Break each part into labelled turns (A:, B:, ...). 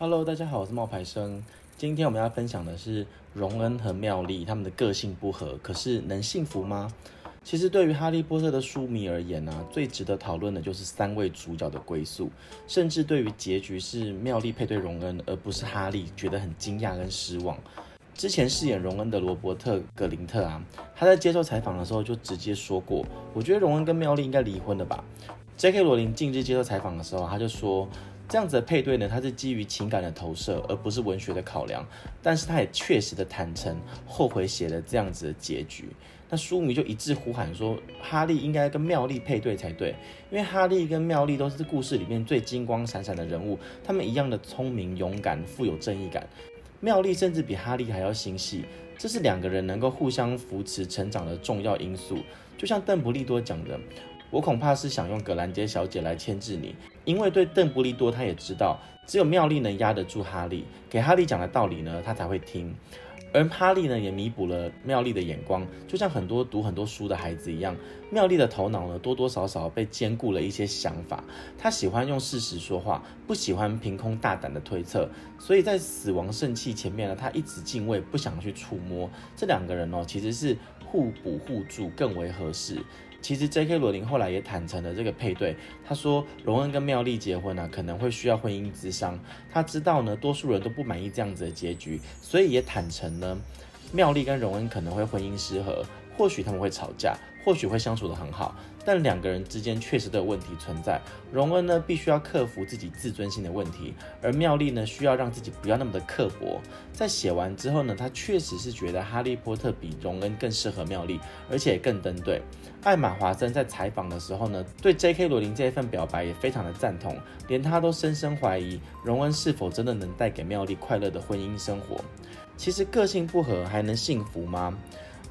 A: Hello，大家好，我是冒牌生。今天我们要分享的是荣恩和妙丽他们的个性不合，可是能幸福吗？其实对于哈利波特的书迷而言呢、最值得讨论的就是三位主角的归宿，甚至对于结局是妙丽配对荣恩，而不是哈利，觉得很惊讶跟失望。之前饰演荣恩的罗伯特·格林特啊，他在接受采访的时候就直接说过，我觉得荣恩跟妙丽应该离婚了吧。J.K. 罗琳近日接受采访的时候，他就说。这样子的配对呢，它是基于情感的投射，而不是文学的考量。但是他也确实的坦诚，后悔写了这样子的结局。那书迷就一致呼喊说，哈利应该跟妙丽配对才对，因为哈利跟妙丽都是故事里面最金光闪闪的人物，他们一样的聪明、勇敢、富有正义感。妙丽甚至比哈利还要心细，这是两个人能够互相扶持成长的重要因素。就像邓布利多讲的。我恐怕是想用葛兰杰小姐来牵制你，因为对邓布利多他也知道，只有妙丽能压得住哈利，给哈利讲的道理呢，他才会听。而哈利呢，也弥补了妙丽的眼光，就像很多读很多书的孩子一样，妙丽的头脑呢，多多少少被兼顾了一些想法。他喜欢用事实说话，不喜欢凭空大胆的推测，所以在死亡圣器前面呢，他一直敬畏，不想去触摸。这两个人哦，其实是互补互助，更为合适。其实 J.K. 罗琳后来也坦诚了这个配对，他说荣恩跟妙丽结婚啊，可能会需要婚姻之商。他知道呢，多数人都不满意这样子的结局，所以也坦诚呢，妙丽跟荣恩可能会婚姻失和，或许他们会吵架。或许会相处得很好，但两个人之间确实都有问题存在。荣恩呢，必须要克服自己自尊心的问题，而妙丽呢，需要让自己不要那么的刻薄。在写完之后呢，他确实是觉得哈利波特比荣恩更适合妙丽，而且更登对。艾玛华森在采访的时候呢，对 J.K. 罗琳这一份表白也非常的赞同，连他都深深怀疑荣恩是否真的能带给妙丽快乐的婚姻生活。其实个性不合还能幸福吗？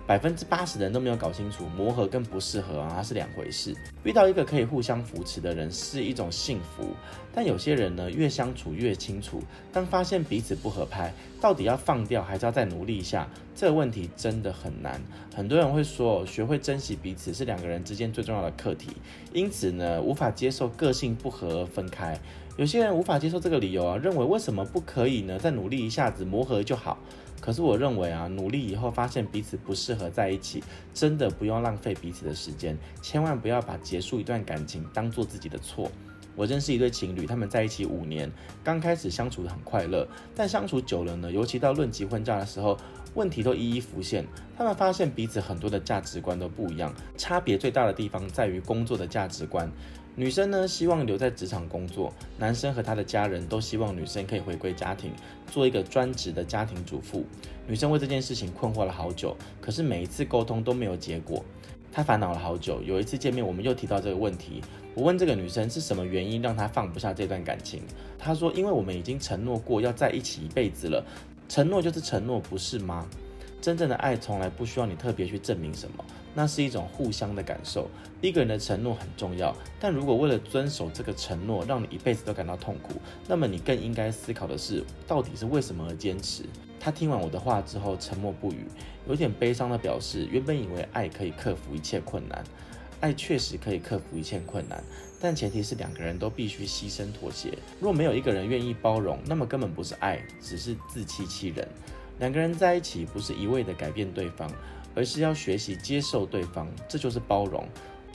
A: 百分之八十的人都没有搞清楚磨合跟不适合啊，它是两回事。遇到一个可以互相扶持的人是一种幸福，但有些人呢，越相处越清楚，当发现彼此不合拍，到底要放掉还是要再努力一下？这个问题真的很难。很多人会说，学会珍惜彼此是两个人之间最重要的课题，因此呢，无法接受个性不合而分开。有些人无法接受这个理由啊，认为为什么不可以呢？再努力一下子磨合就好。可是我认为啊，努力以后发现彼此不适合在一起，真的不用浪费彼此的时间，千万不要把结束一段感情当做自己的错。我认识一对情侣，他们在一起五年，刚开始相处得很快乐，但相处久了呢，尤其到论及婚嫁的时候，问题都一一浮现。他们发现彼此很多的价值观都不一样，差别最大的地方在于工作的价值观。女生呢，希望留在职场工作，男生和他的家人都希望女生可以回归家庭，做一个专职的家庭主妇。女生为这件事情困惑了好久，可是每一次沟通都没有结果，她烦恼了好久。有一次见面，我们又提到这个问题，我问这个女生是什么原因让她放不下这段感情，她说：因为我们已经承诺过要在一起一辈子了，承诺就是承诺，不是吗？真正的爱从来不需要你特别去证明什么。那是一种互相的感受，一个人的承诺很重要，但如果为了遵守这个承诺，让你一辈子都感到痛苦，那么你更应该思考的是，到底是为什么而坚持？他听完我的话之后沉默不语，有点悲伤的表示，原本以为爱可以克服一切困难，爱确实可以克服一切困难，但前提是两个人都必须牺牲妥协。若没有一个人愿意包容，那么根本不是爱，只是自欺欺人。两个人在一起不是一味的改变对方。而是要学习接受对方，这就是包容。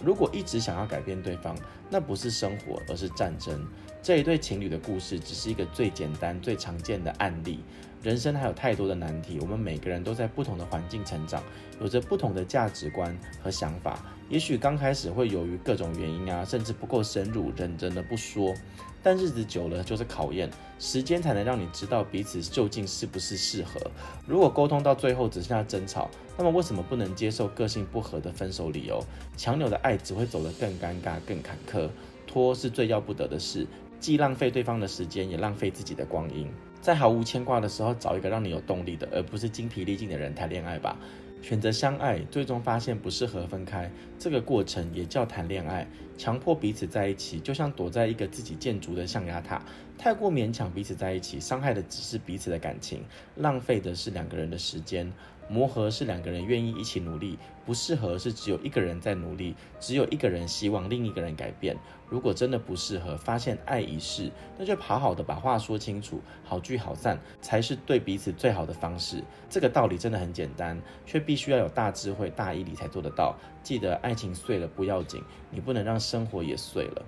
A: 如果一直想要改变对方，那不是生活，而是战争。这一对情侣的故事只是一个最简单、最常见的案例。人生还有太多的难题，我们每个人都在不同的环境成长，有着不同的价值观和想法。也许刚开始会由于各种原因啊，甚至不够深入，认真的不说。但日子久了就是考验，时间才能让你知道彼此究竟是不是适合。如果沟通到最后只剩下争吵，那么为什么不能接受个性不合的分手理由？强扭的爱只会走得更尴尬、更坎坷。拖是最要不得的事，既浪费对方的时间，也浪费自己的光阴。在毫无牵挂的时候，找一个让你有动力的，而不是精疲力尽的人谈恋爱吧。选择相爱，最终发现不适合分开，这个过程也叫谈恋爱。强迫彼此在一起，就像躲在一个自己建筑的象牙塔。太过勉强彼此在一起，伤害的只是彼此的感情，浪费的是两个人的时间。磨合是两个人愿意一起努力，不适合是只有一个人在努力，只有一个人希望另一个人改变。如果真的不适合，发现爱已逝，那就好好的把话说清楚，好聚好散才是对彼此最好的方式。这个道理真的很简单，却必须要有大智慧、大毅力才做得到。记得爱情碎了不要紧，你不能让生活也碎了。